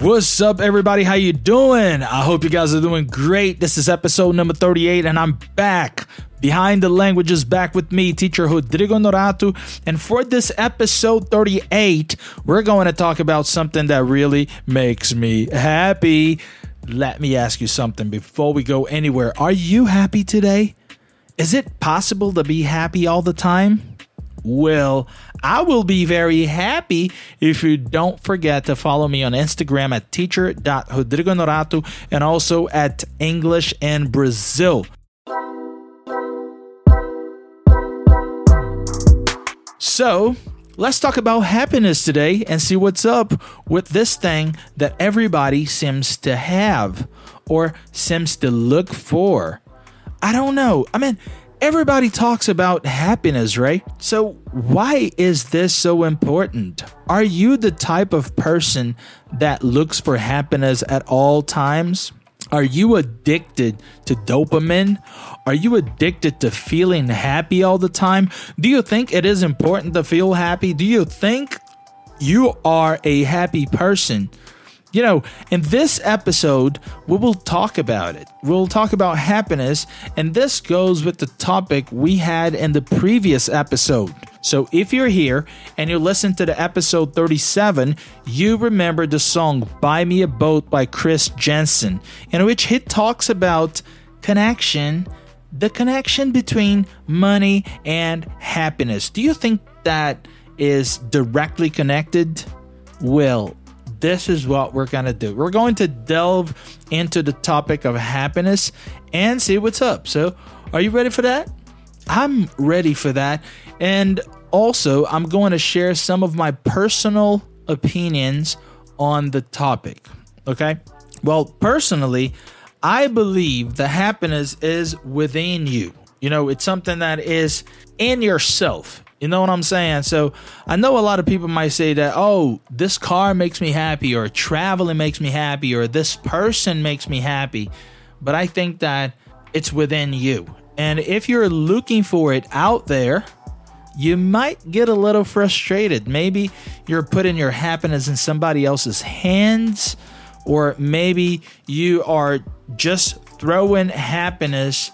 What's up, everybody? How you doing? I hope you guys are doing great. This is episode number 38, and I'm back. Behind the languages, back with me, teacher Rodrigo Norato. And for this episode 38, we're going to talk about something that really makes me happy. Let me ask you something before we go anywhere. Are you happy today? Is it possible to be happy all the time? Well, I will be very happy if you don't forget to follow me on Instagram at teacher.rodrigonorato and also at English in Brazil. So, let's talk about happiness today and see what's up with this thing that everybody seems to have or seems to look for. I don't know. I mean, Everybody talks about happiness, right? So, why is this so important? Are you the type of person that looks for happiness at all times? Are you addicted to dopamine? Are you addicted to feeling happy all the time? Do you think it is important to feel happy? Do you think you are a happy person? You know, in this episode, we will talk about it. We'll talk about happiness, and this goes with the topic we had in the previous episode. So if you're here and you listen to the episode 37, you remember the song Buy Me a Boat by Chris Janson, in which he talks about connection, the connection between money and happiness. Do you think that is directly connected? Well, this is what we're going to do. We're going to delve into the topic of happiness and see what's up. So, are you ready for that? I'm ready for that. And also, I'm going to share some of my personal opinions on the topic. Okay? Well, personally, I believe the happiness is within you. You know, it's something that is in yourself. You know what I'm saying? So I know a lot of people might say that, oh, this car makes me happy, or traveling makes me happy, or this person makes me happy. But I think that it's within you. And if you're looking for it out there, you might get a little frustrated. Maybe you're putting your happiness in somebody else's hands, or maybe you are just throwing happiness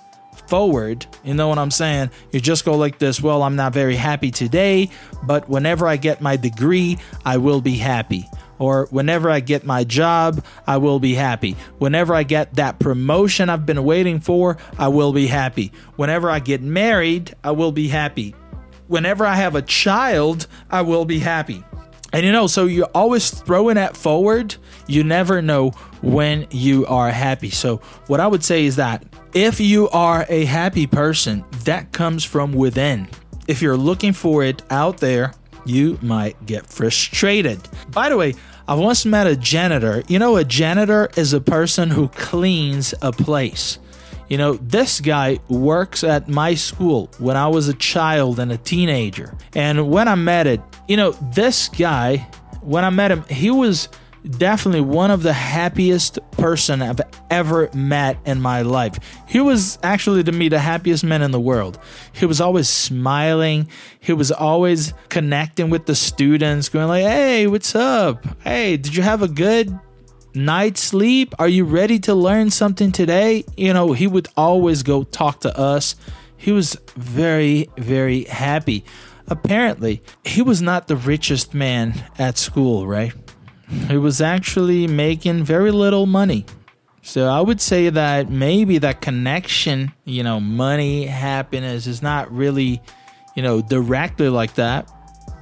forward. You know what I'm saying? You just go like this Well, I'm not very happy today, but whenever I get my degree, I will be happy. Or whenever I get my job, I will be happy. Whenever I get that promotion I've been waiting for, I will be happy. Whenever I get married, I will be happy. Whenever I have a child, I will be happy. And you know, so you're always throwing that forward. You never know when you are happy. So, what I would say is that if you are a happy person, that comes from within. If you're looking for it out there, you might get frustrated. By the way, I once met a janitor. You know, a janitor is a person who cleans a place. You know, this guy works at my school when I was a child and a teenager. And when I met it, you know, this guy, when I met him, he was definitely one of the happiest person I've ever met in my life. He was actually to me the happiest man in the world. He was always smiling. He was always connecting with the students, going like, "Hey, what's up? Hey, did you have a good night's sleep? Are you ready to learn something today?" You know, he would always go talk to us. He was very very happy. Apparently, he was not the richest man at school, right? He was actually making very little money. So I would say that maybe that connection, you know, money, happiness is not really, you know, directly like that.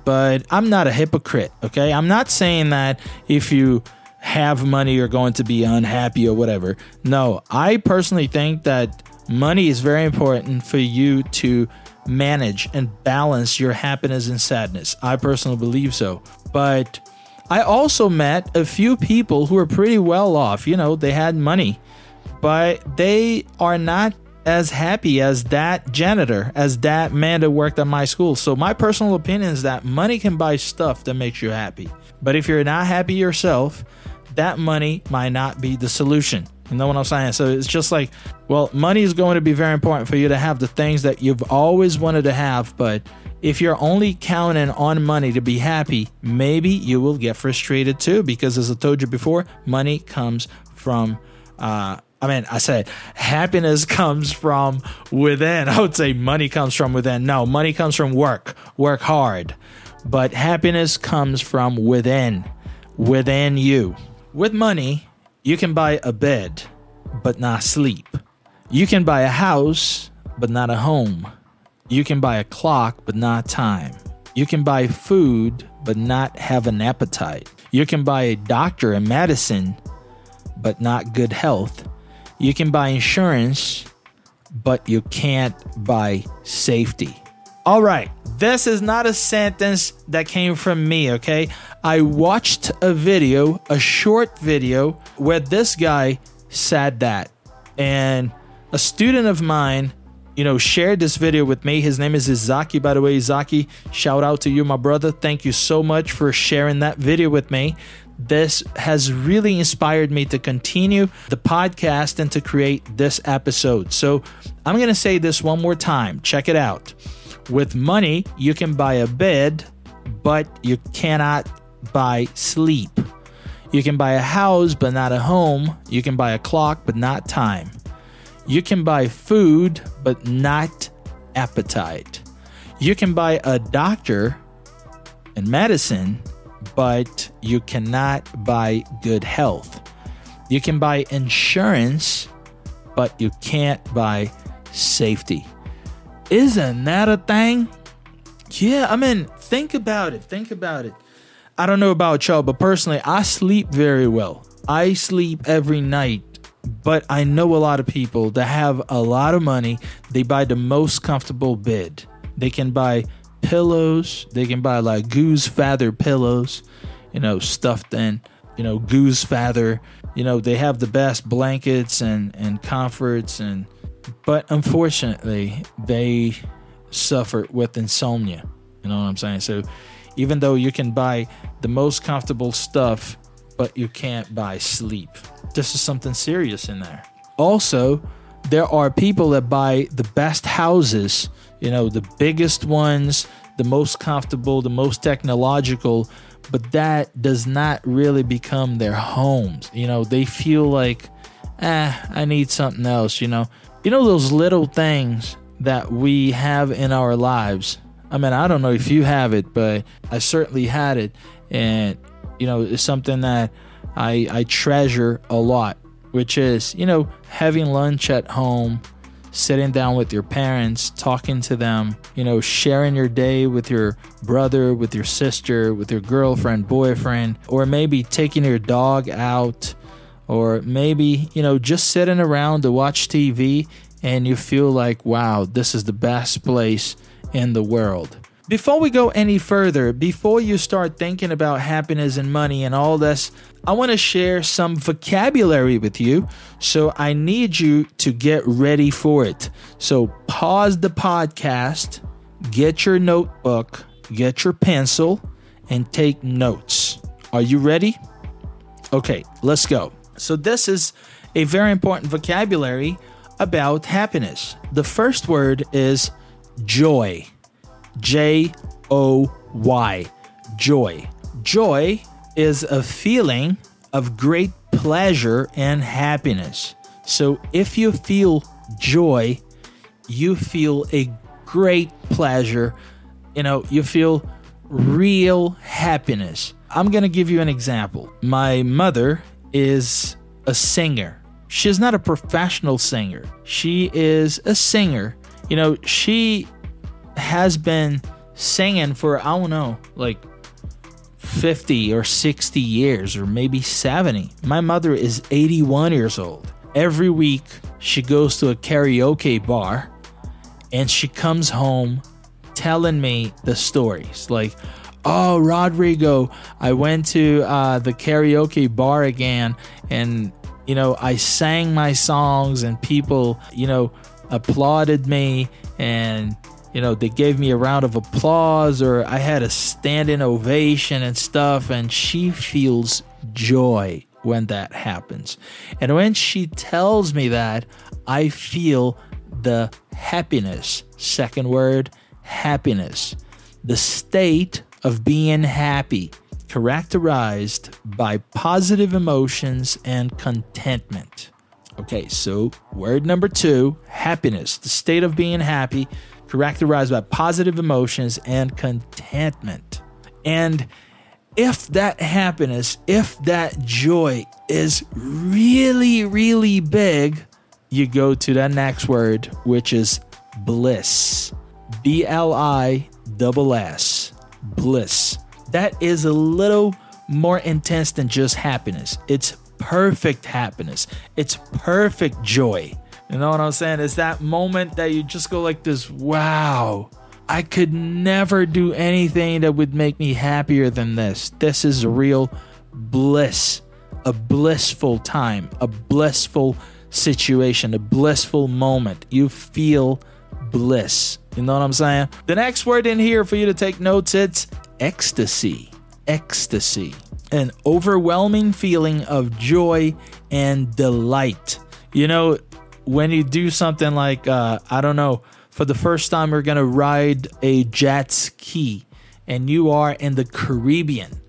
But I'm not a hypocrite, okay? I'm not saying that if you have money you're going to be unhappy or whatever. No, I personally think that money is very important for you to manage and balance your happiness and sadness. I personally believe so. But I also met a few people who are pretty well off. You know, they had money, but they are not as happy as that janitor, as that man that worked at my school. So, my personal opinion is that money can buy stuff that makes you happy. But if you're not happy yourself, that money might not be the solution. You know what I'm saying? So it's just like, well, money is going to be very important for you to have the things that you've always wanted to have, but if you're only counting on money to be happy, maybe you will get frustrated too. Because as I told you before, money comes from, uh, I mean, I said happiness comes from within. I would say money comes from within. No, money comes from work, work hard. But happiness comes from within, within you. With money, you can buy a bed, but not sleep. You can buy a house, but not a home. You can buy a clock, but not time. You can buy food, but not have an appetite. You can buy a doctor and medicine, but not good health. You can buy insurance, but you can't buy safety. All right, this is not a sentence that came from me, okay? I watched a video, a short video, where this guy said that. And a student of mine, you know, shared this video with me. His name is Izaki, by the way. Izaki, shout out to you, my brother. Thank you so much for sharing that video with me. This has really inspired me to continue the podcast and to create this episode. So I'm going to say this one more time. Check it out. With money, you can buy a bed, but you cannot buy sleep. You can buy a house, but not a home. You can buy a clock, but not time. You can buy food, but not appetite. You can buy a doctor and medicine, but you cannot buy good health. You can buy insurance, but you can't buy safety. Isn't that a thing? Yeah, I mean, think about it. Think about it. I don't know about y'all, but personally, I sleep very well. I sleep every night, but I know a lot of people that have a lot of money. They buy the most comfortable bed. They can buy pillows. They can buy like goose feather pillows, you know, stuffed in, you know, goose feather. You know, they have the best blankets and and comforts and but unfortunately, they suffer with insomnia. You know what I'm saying? So even though you can buy the most comfortable stuff, but you can't buy sleep. This is something serious in there. Also, there are people that buy the best houses, you know, the biggest ones, the most comfortable, the most technological, but that does not really become their homes. You know, they feel like, eh, I need something else, you know. You know, those little things that we have in our lives. I mean, I don't know if you have it, but I certainly had it. And, you know, it's something that I, I treasure a lot, which is, you know, having lunch at home, sitting down with your parents, talking to them, you know, sharing your day with your brother, with your sister, with your girlfriend, boyfriend, or maybe taking your dog out or maybe, you know, just sitting around to watch TV and you feel like, wow, this is the best place in the world. Before we go any further, before you start thinking about happiness and money and all this, I want to share some vocabulary with you. So I need you to get ready for it. So pause the podcast, get your notebook, get your pencil, and take notes. Are you ready? Okay, let's go. So, this is a very important vocabulary about happiness. The first word is joy. J O Y. Joy. Joy is a feeling of great pleasure and happiness. So, if you feel joy, you feel a great pleasure. You know, you feel real happiness. I'm going to give you an example. My mother is a singer. She's not a professional singer. She is a singer. You know, she has been singing for, I don't know, like 50 or 60 years, or maybe 70. My mother is 81 years old. Every week, she goes to a karaoke bar and she comes home telling me the stories. Like, oh rodrigo i went to uh, the karaoke bar again and you know i sang my songs and people you know applauded me and you know they gave me a round of applause or i had a standing ovation and stuff and she feels joy when that happens. And when she tells me that i feel the happiness. Second word happiness. The state of being happy, characterized by positive emotions and contentment. Okay, so word number two happiness, the state of being happy, characterized by positive emotions and contentment. And if that happiness, if that joy is really, really big, you go to the next word, which is bliss. B L I double S. Bliss. That is a little more intense than just happiness. It's perfect happiness. It's perfect joy. You know what I'm saying? It's that moment that you just go like this, wow. I could never do anything that would make me happier than this. This is a real bliss, a blissful time, a blissful situation, a blissful moment. You feel bliss. You know what I'm saying? The next word in here for you to take notes it's ecstasy. Ecstasy. An overwhelming feeling of joy and delight. You know, when you do something like uh, I don't know, for the first time you're gonna ride a jet ski, and you are in the Caribbean.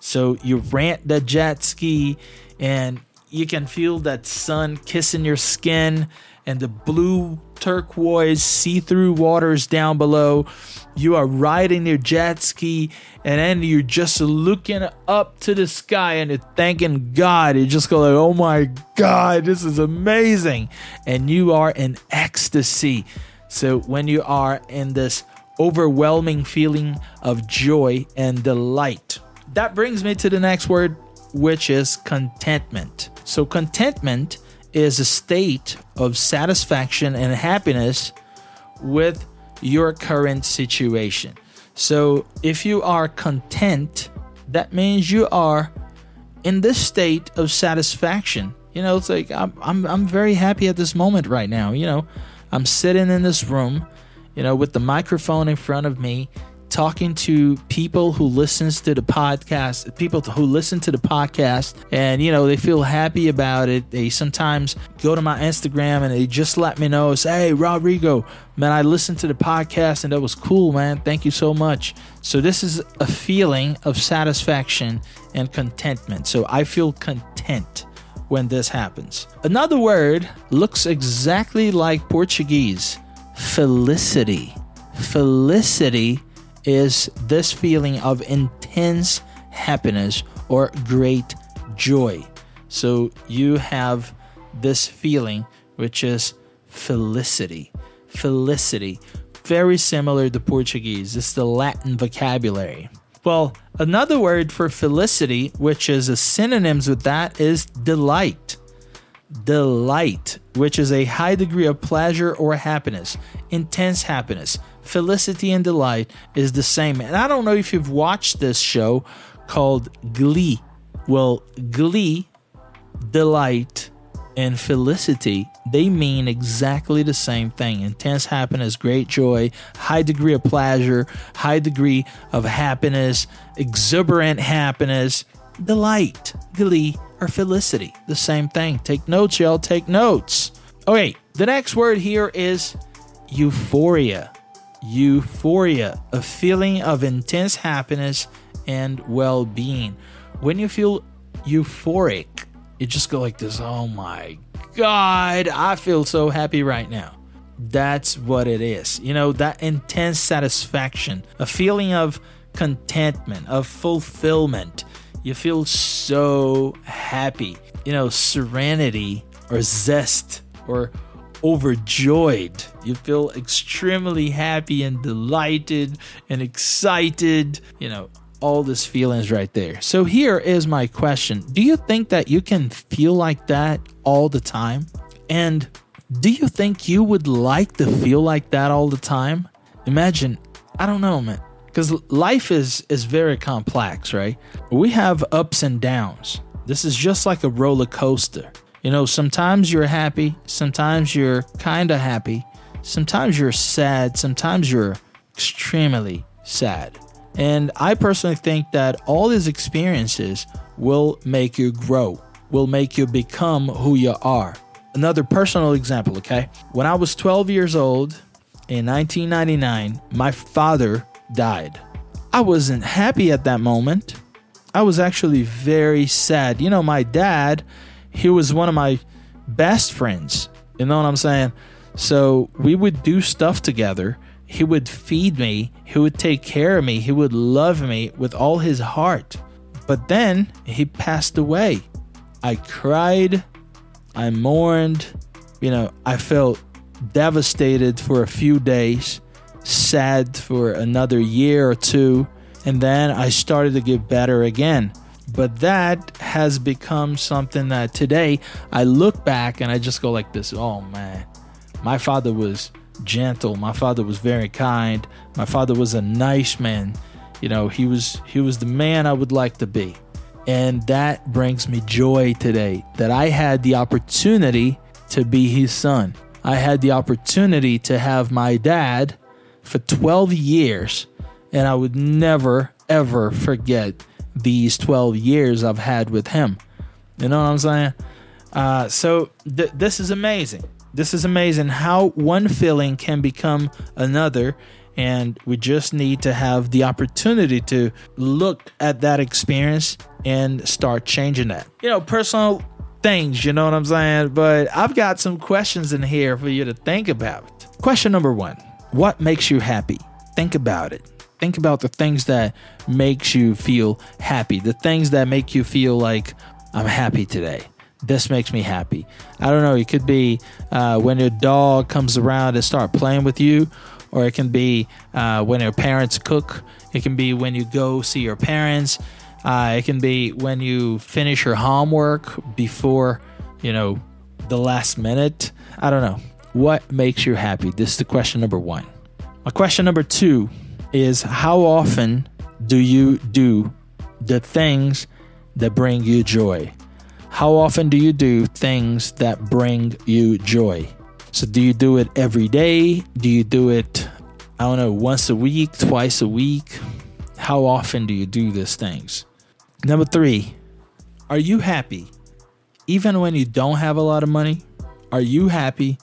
So you rent the jet ski, and you can feel that sun kissing your skin, and the blue turquoise see-through waters down below. You are riding your jet ski, and then you're just looking up to the sky and you're thanking God. You just go like, "Oh my God, this is amazing!" And you are in ecstasy. So when you are in this overwhelming feeling of joy and delight, that brings me to the next word, which is contentment. So contentment is a state of satisfaction and happiness with your current situation. So if you are content, that means you are in this state of satisfaction. You know, it's like I'm I'm I'm very happy at this moment right now, you know. I'm sitting in this room, you know, with the microphone in front of me, talking to people who listens to the podcast, people who listen to the podcast, and you know they feel happy about it. They sometimes go to my Instagram and they just let me know, say, "Hey, Rodrigo, man, I listened to the podcast and that was cool, man. Thank you so much." So this is a feeling of satisfaction and contentment. So I feel content when this happens. Another word looks exactly like Portuguese felicity. Felicity is this feeling of intense happiness or great joy. So you have this feeling, which is felicity. Felicity. Very similar to Portuguese. It's the Latin vocabulary. Well, another word for felicity, which is a synonyms with that, is delight. Delight, which is a high degree of pleasure or happiness, intense happiness. Felicity and delight is the same. And I don't know if you've watched this show called Glee. Well, Glee, delight, and felicity, they mean exactly the same thing. Intense happiness, great joy, high degree of pleasure, high degree of happiness, exuberant happiness, delight, glee, or felicity. The same thing. Take notes, y'all. Take notes. Okay, the next word here is euphoria. Euphoria, a feeling of intense happiness and well being. When you feel euphoric, you just go like this oh my god i feel so happy right now that's what it is you know that intense satisfaction a feeling of contentment of fulfillment you feel so happy you know serenity or zest or overjoyed you feel extremely happy and delighted and excited you know all these feelings right there. So here is my question. Do you think that you can feel like that all the time? And do you think you would like to feel like that all the time? Imagine, I don't know, man. Cuz life is is very complex, right? We have ups and downs. This is just like a roller coaster. You know, sometimes you're happy, sometimes you're kind of happy, sometimes you're sad, sometimes you're extremely sad. And I personally think that all these experiences will make you grow, will make you become who you are. Another personal example, okay? When I was 12 years old in 1999, my father died. I wasn't happy at that moment. I was actually very sad. You know, my dad, he was one of my best friends. You know what I'm saying? So we would do stuff together. He would feed me, he would take care of me, he would love me with all his heart. But then he passed away. I cried, I mourned, you know, I felt devastated for a few days, sad for another year or two, and then I started to get better again. But that has become something that today I look back and I just go like this, oh man, my father was gentle. My father was very kind. My father was a nice man. You know, he was he was the man I would like to be. And that brings me joy today that I had the opportunity to be his son. I had the opportunity to have my dad for 12 years, and I would never, ever forget these 12 years I've had with him. You know what I'm saying? Uh, so th- this is amazing. This is amazing how one feeling can become another. And we just need to have the opportunity to look at that experience and start changing that. You know, personal things, you know what I'm saying? But I've got some questions in here for you to think about. Question number 1. What makes you happy? Think about it. Think about the things that makes you feel happy. The things that make you feel like I'm happy today this makes me happy. I don't know. It could be uh, when your dog comes around and start playing with you, or it can be uh, when your parents cook. It can be when you go see your parents. Uh, it can be when you finish your homework before you know the last minute. I don't know. What makes you happy? This is the question number one. My question number two is how often do you do the things that bring you joy? How often do you do things that bring you joy? So, do you do it every day? Do you do it, I don't know, once a week, twice a week? How often do you do these things? Number three, are you happy even when you don't have a lot of money? Are you happy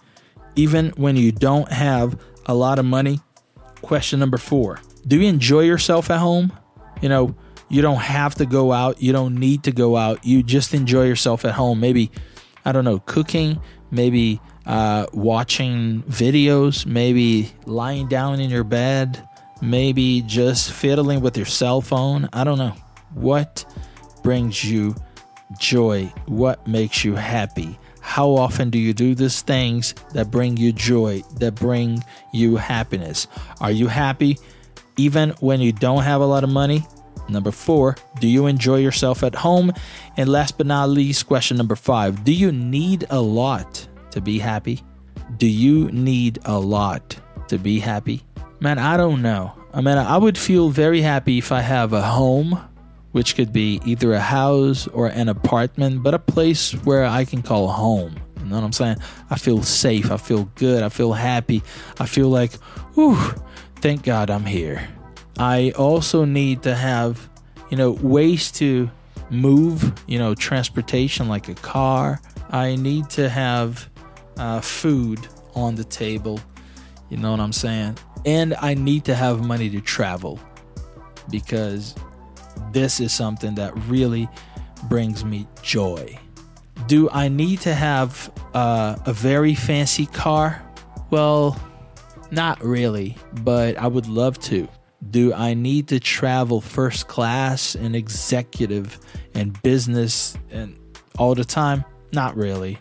even when you don't have a lot of money? Question number four, do you enjoy yourself at home? You know, you don't have to go out. You don't need to go out. You just enjoy yourself at home. Maybe, I don't know, cooking, maybe uh, watching videos, maybe lying down in your bed, maybe just fiddling with your cell phone. I don't know. What brings you joy? What makes you happy? How often do you do these things that bring you joy, that bring you happiness? Are you happy even when you don't have a lot of money? Number four, do you enjoy yourself at home? And last but not least, question number five, do you need a lot to be happy? Do you need a lot to be happy? Man, I don't know. I mean, I would feel very happy if I have a home, which could be either a house or an apartment, but a place where I can call home. You know what I'm saying? I feel safe. I feel good. I feel happy. I feel like, whew, thank God I'm here. I also need to have, you know, ways to move, you know, transportation like a car. I need to have uh, food on the table. You know what I'm saying? And I need to have money to travel because this is something that really brings me joy. Do I need to have uh, a very fancy car? Well, not really, but I would love to. Do I need to travel first class and executive and business and all the time? Not really.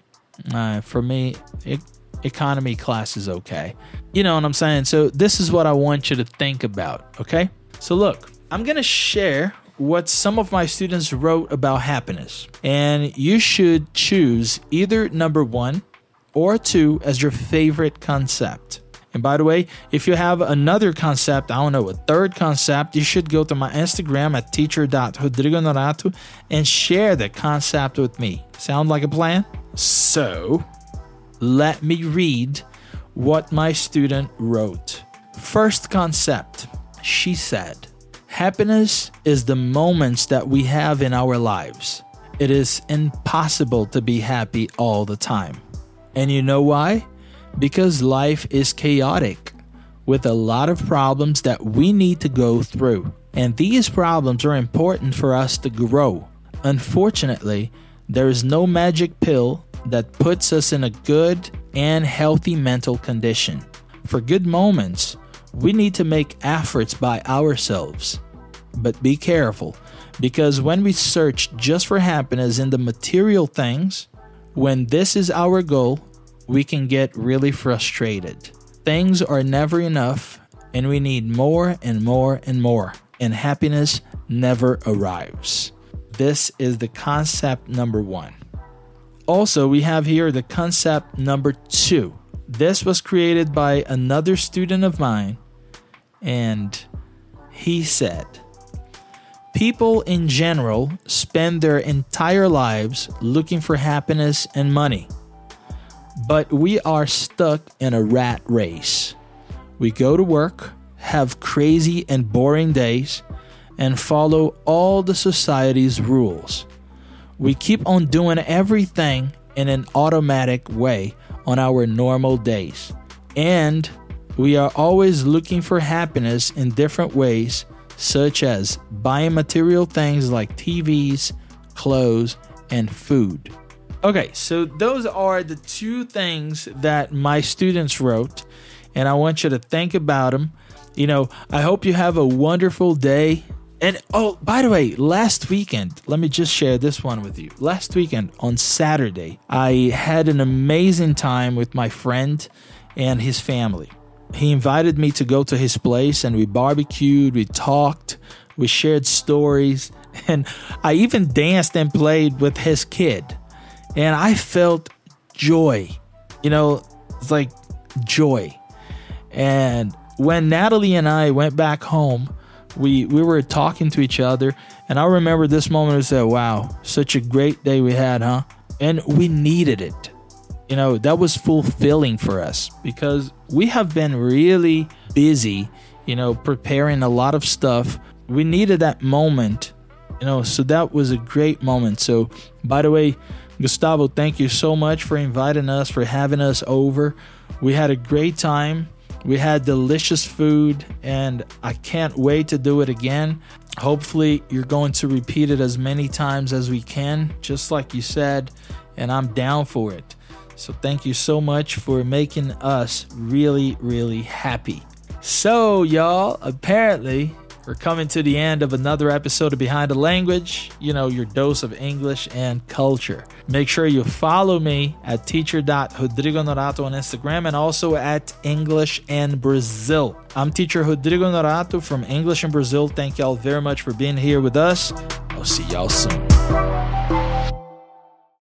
Uh, for me, it, economy class is okay. You know what I'm saying? So, this is what I want you to think about, okay? So, look, I'm going to share what some of my students wrote about happiness. And you should choose either number one or two as your favorite concept. And by the way, if you have another concept, I don't know, a third concept, you should go to my Instagram at teacher.rodrigonorato and share that concept with me. Sound like a plan? So, let me read what my student wrote. First concept, she said, Happiness is the moments that we have in our lives. It is impossible to be happy all the time. And you know why? because life is chaotic. with a lot of problems that we need to go through. And these problems are important for us to grow. Unfortunately, there is no magic pill that puts us in a good and healthy mental condition. For good moments, we need to make efforts by ourselves. But be careful, because when we search just for happiness in the material things, when this is our goal, we can get really frustrated. Things are never enough, and we need more and more and more, and happiness never arrives. This is the concept number one. Also, we have here the concept number two. This was created by another student of mine, and he said, People in general spend their entire lives looking for happiness and money. But we are stuck in a rat race. We go to work, have crazy and boring days, and follow all the society's rules. We keep on doing everything in an automatic way on our normal days. And we are always looking for happiness in different ways, such as buying material things like TVs, clothes, and food. Okay, so those are the two things that my students wrote, and I want you to think about them. You know, I hope you have a wonderful day. And oh, by the way, last weekend, let me just share this one with you. Last weekend on Saturday, I had an amazing time with my friend and his family. He invited me to go to his place and we barbecued, we talked, we shared stories, and I even danced and played with his kid and I felt joy. You know, it's like joy. And when Natalie and I went back home, we we were talking to each other, and I remember this moment. I said, "Wow, such a great day we had, huh?" And we needed it. You know, that was fulfilling for us because we have been really busy. You know, preparing a lot of stuff. We needed that moment. You know, so that was a great moment. So, by the way, Gustavo, thank you so much for inviting us, for having us over. We had a great time. We had delicious food, and I can't wait to do it again. Hopefully, you're going to repeat it as many times as we can, just like you said, and I'm down for it. So, thank you so much for making us really, really happy. So, y'all, apparently, we're coming to the end of another episode of Behind the Language, you know, your dose of English and culture. Make sure you follow me at teacher.rodrigo Norato on Instagram and also at English and Brazil. I'm teacher Rodrigo Norato from English and Brazil. Thank y'all very much for being here with us. I'll see y'all soon.